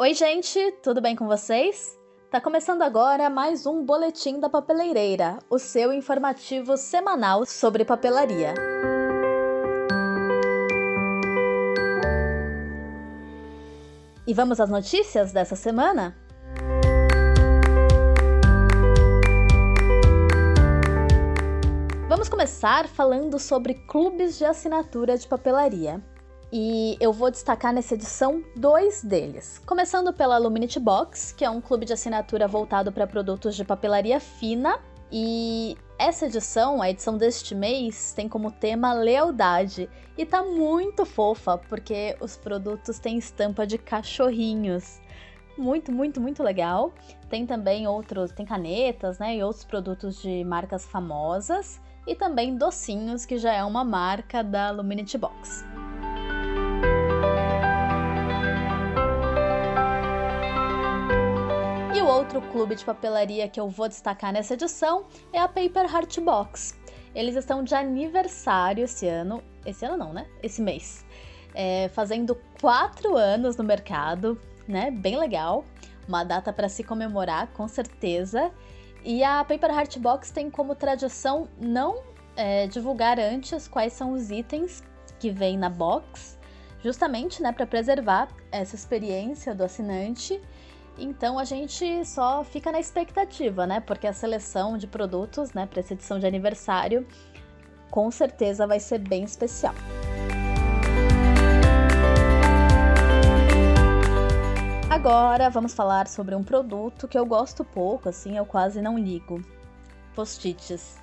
Oi, gente, tudo bem com vocês? Tá começando agora mais um Boletim da Papeleireira, o seu informativo semanal sobre papelaria. E vamos às notícias dessa semana? Vamos começar falando sobre clubes de assinatura de papelaria. E eu vou destacar nessa edição dois deles. Começando pela Aluminity Box, que é um clube de assinatura voltado para produtos de papelaria fina. E essa edição, a edição deste mês, tem como tema lealdade. E tá muito fofa, porque os produtos têm estampa de cachorrinhos. Muito, muito, muito legal. Tem também outros, tem canetas, né, e outros produtos de marcas famosas e também docinhos, que já é uma marca da Luminity Box. Outro clube de papelaria que eu vou destacar nessa edição é a Paper Heart Box. Eles estão de aniversário esse ano. Esse ano não, né? Esse mês. É, fazendo quatro anos no mercado, né? Bem legal. Uma data para se comemorar, com certeza. E a Paper Heart Box tem como tradição não é, divulgar antes quais são os itens que vem na box, justamente né, para preservar essa experiência do assinante então a gente só fica na expectativa, né? Porque a seleção de produtos, né, para essa edição de aniversário, com certeza vai ser bem especial. Agora vamos falar sobre um produto que eu gosto pouco, assim, eu quase não ligo. Post-its.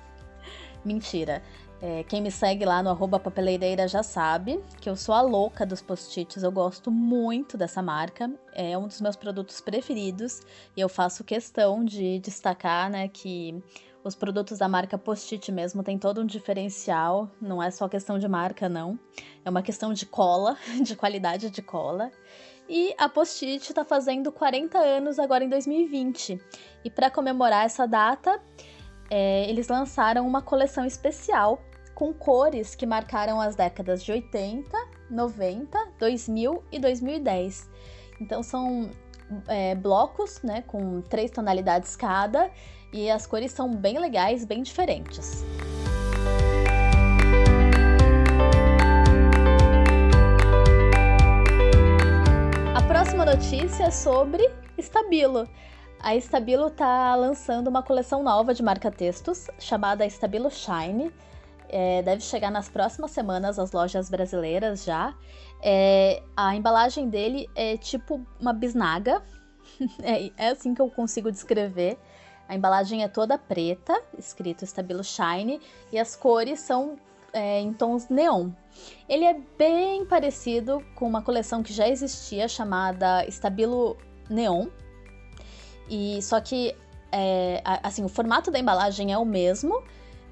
Mentira. É, quem me segue lá no arroba papeleireira já sabe que eu sou a louca dos post-its. Eu gosto muito dessa marca. É um dos meus produtos preferidos. E eu faço questão de destacar né, que os produtos da marca Post-it mesmo tem todo um diferencial. Não é só questão de marca, não. É uma questão de cola, de qualidade de cola. E a Post-it está fazendo 40 anos agora em 2020. E para comemorar essa data, é, eles lançaram uma coleção especial com cores que marcaram as décadas de 80, 90, 2000 e 2010. Então são é, blocos, né, com três tonalidades cada, e as cores são bem legais, bem diferentes. A próxima notícia é sobre Stabilo. A Stabilo está lançando uma coleção nova de marca-textos chamada Stabilo Shine. É, deve chegar nas próximas semanas às lojas brasileiras já. É, a embalagem dele é tipo uma bisnaga. é, é assim que eu consigo descrever. A embalagem é toda preta, escrito Stabilo Shine, e as cores são é, em tons neon. Ele é bem parecido com uma coleção que já existia chamada Stabilo Neon, e só que é, assim, o formato da embalagem é o mesmo,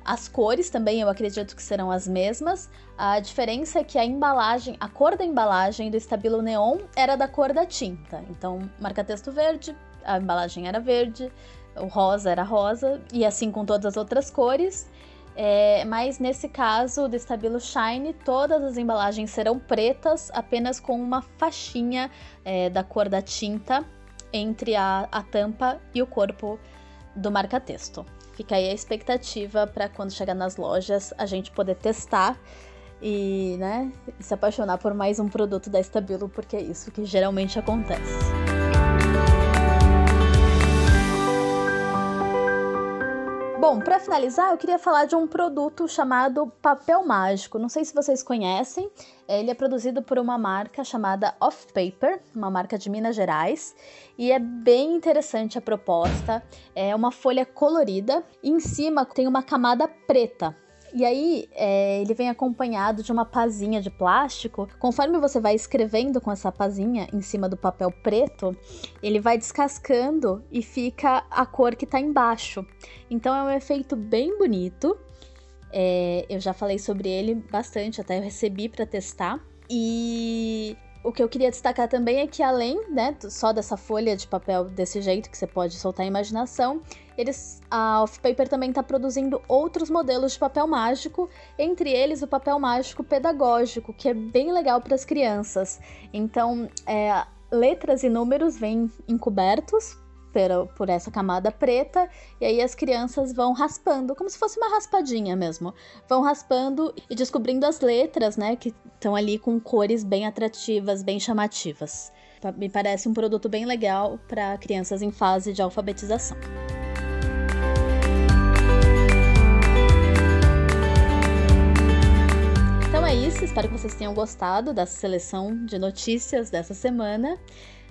as cores também eu acredito que serão as mesmas. A diferença é que a embalagem, a cor da embalagem do Stabilo Neon era da cor da tinta. Então, marca-texto verde, a embalagem era verde, o rosa era rosa, e assim com todas as outras cores. É, mas nesse caso do Stabilo Shine, todas as embalagens serão pretas, apenas com uma faixinha é, da cor da tinta entre a, a tampa e o corpo do marca-texto. Fica aí a expectativa para quando chegar nas lojas a gente poder testar e, né, se apaixonar por mais um produto da Stabilo, porque é isso que geralmente acontece. Bom, para finalizar, eu queria falar de um produto chamado Papel Mágico. Não sei se vocês conhecem. Ele é produzido por uma marca chamada Off Paper, uma marca de Minas Gerais, e é bem interessante a proposta. É uma folha colorida, em cima tem uma camada preta. E aí, é, ele vem acompanhado de uma pazinha de plástico. Conforme você vai escrevendo com essa pazinha em cima do papel preto, ele vai descascando e fica a cor que está embaixo. Então é um efeito bem bonito. É, eu já falei sobre ele bastante, até eu recebi para testar. E o que eu queria destacar também é que além, né, só dessa folha de papel desse jeito que você pode soltar a imaginação, eles, a Off Paper também está produzindo outros modelos de papel mágico, entre eles o papel mágico pedagógico, que é bem legal para as crianças. Então, é, letras e números vêm encobertos por, essa camada preta, e aí as crianças vão raspando, como se fosse uma raspadinha mesmo. Vão raspando e descobrindo as letras, né, que estão ali com cores bem atrativas, bem chamativas. Me parece um produto bem legal para crianças em fase de alfabetização. Então é isso, espero que vocês tenham gostado dessa seleção de notícias dessa semana.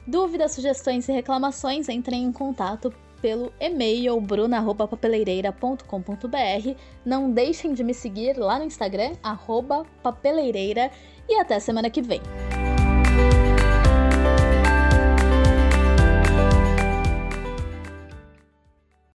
Dúvidas, sugestões e reclamações, entrem em contato pelo e-mail bruna@papeleireira.com.br. Não deixem de me seguir lá no Instagram papeileireira e até semana que vem.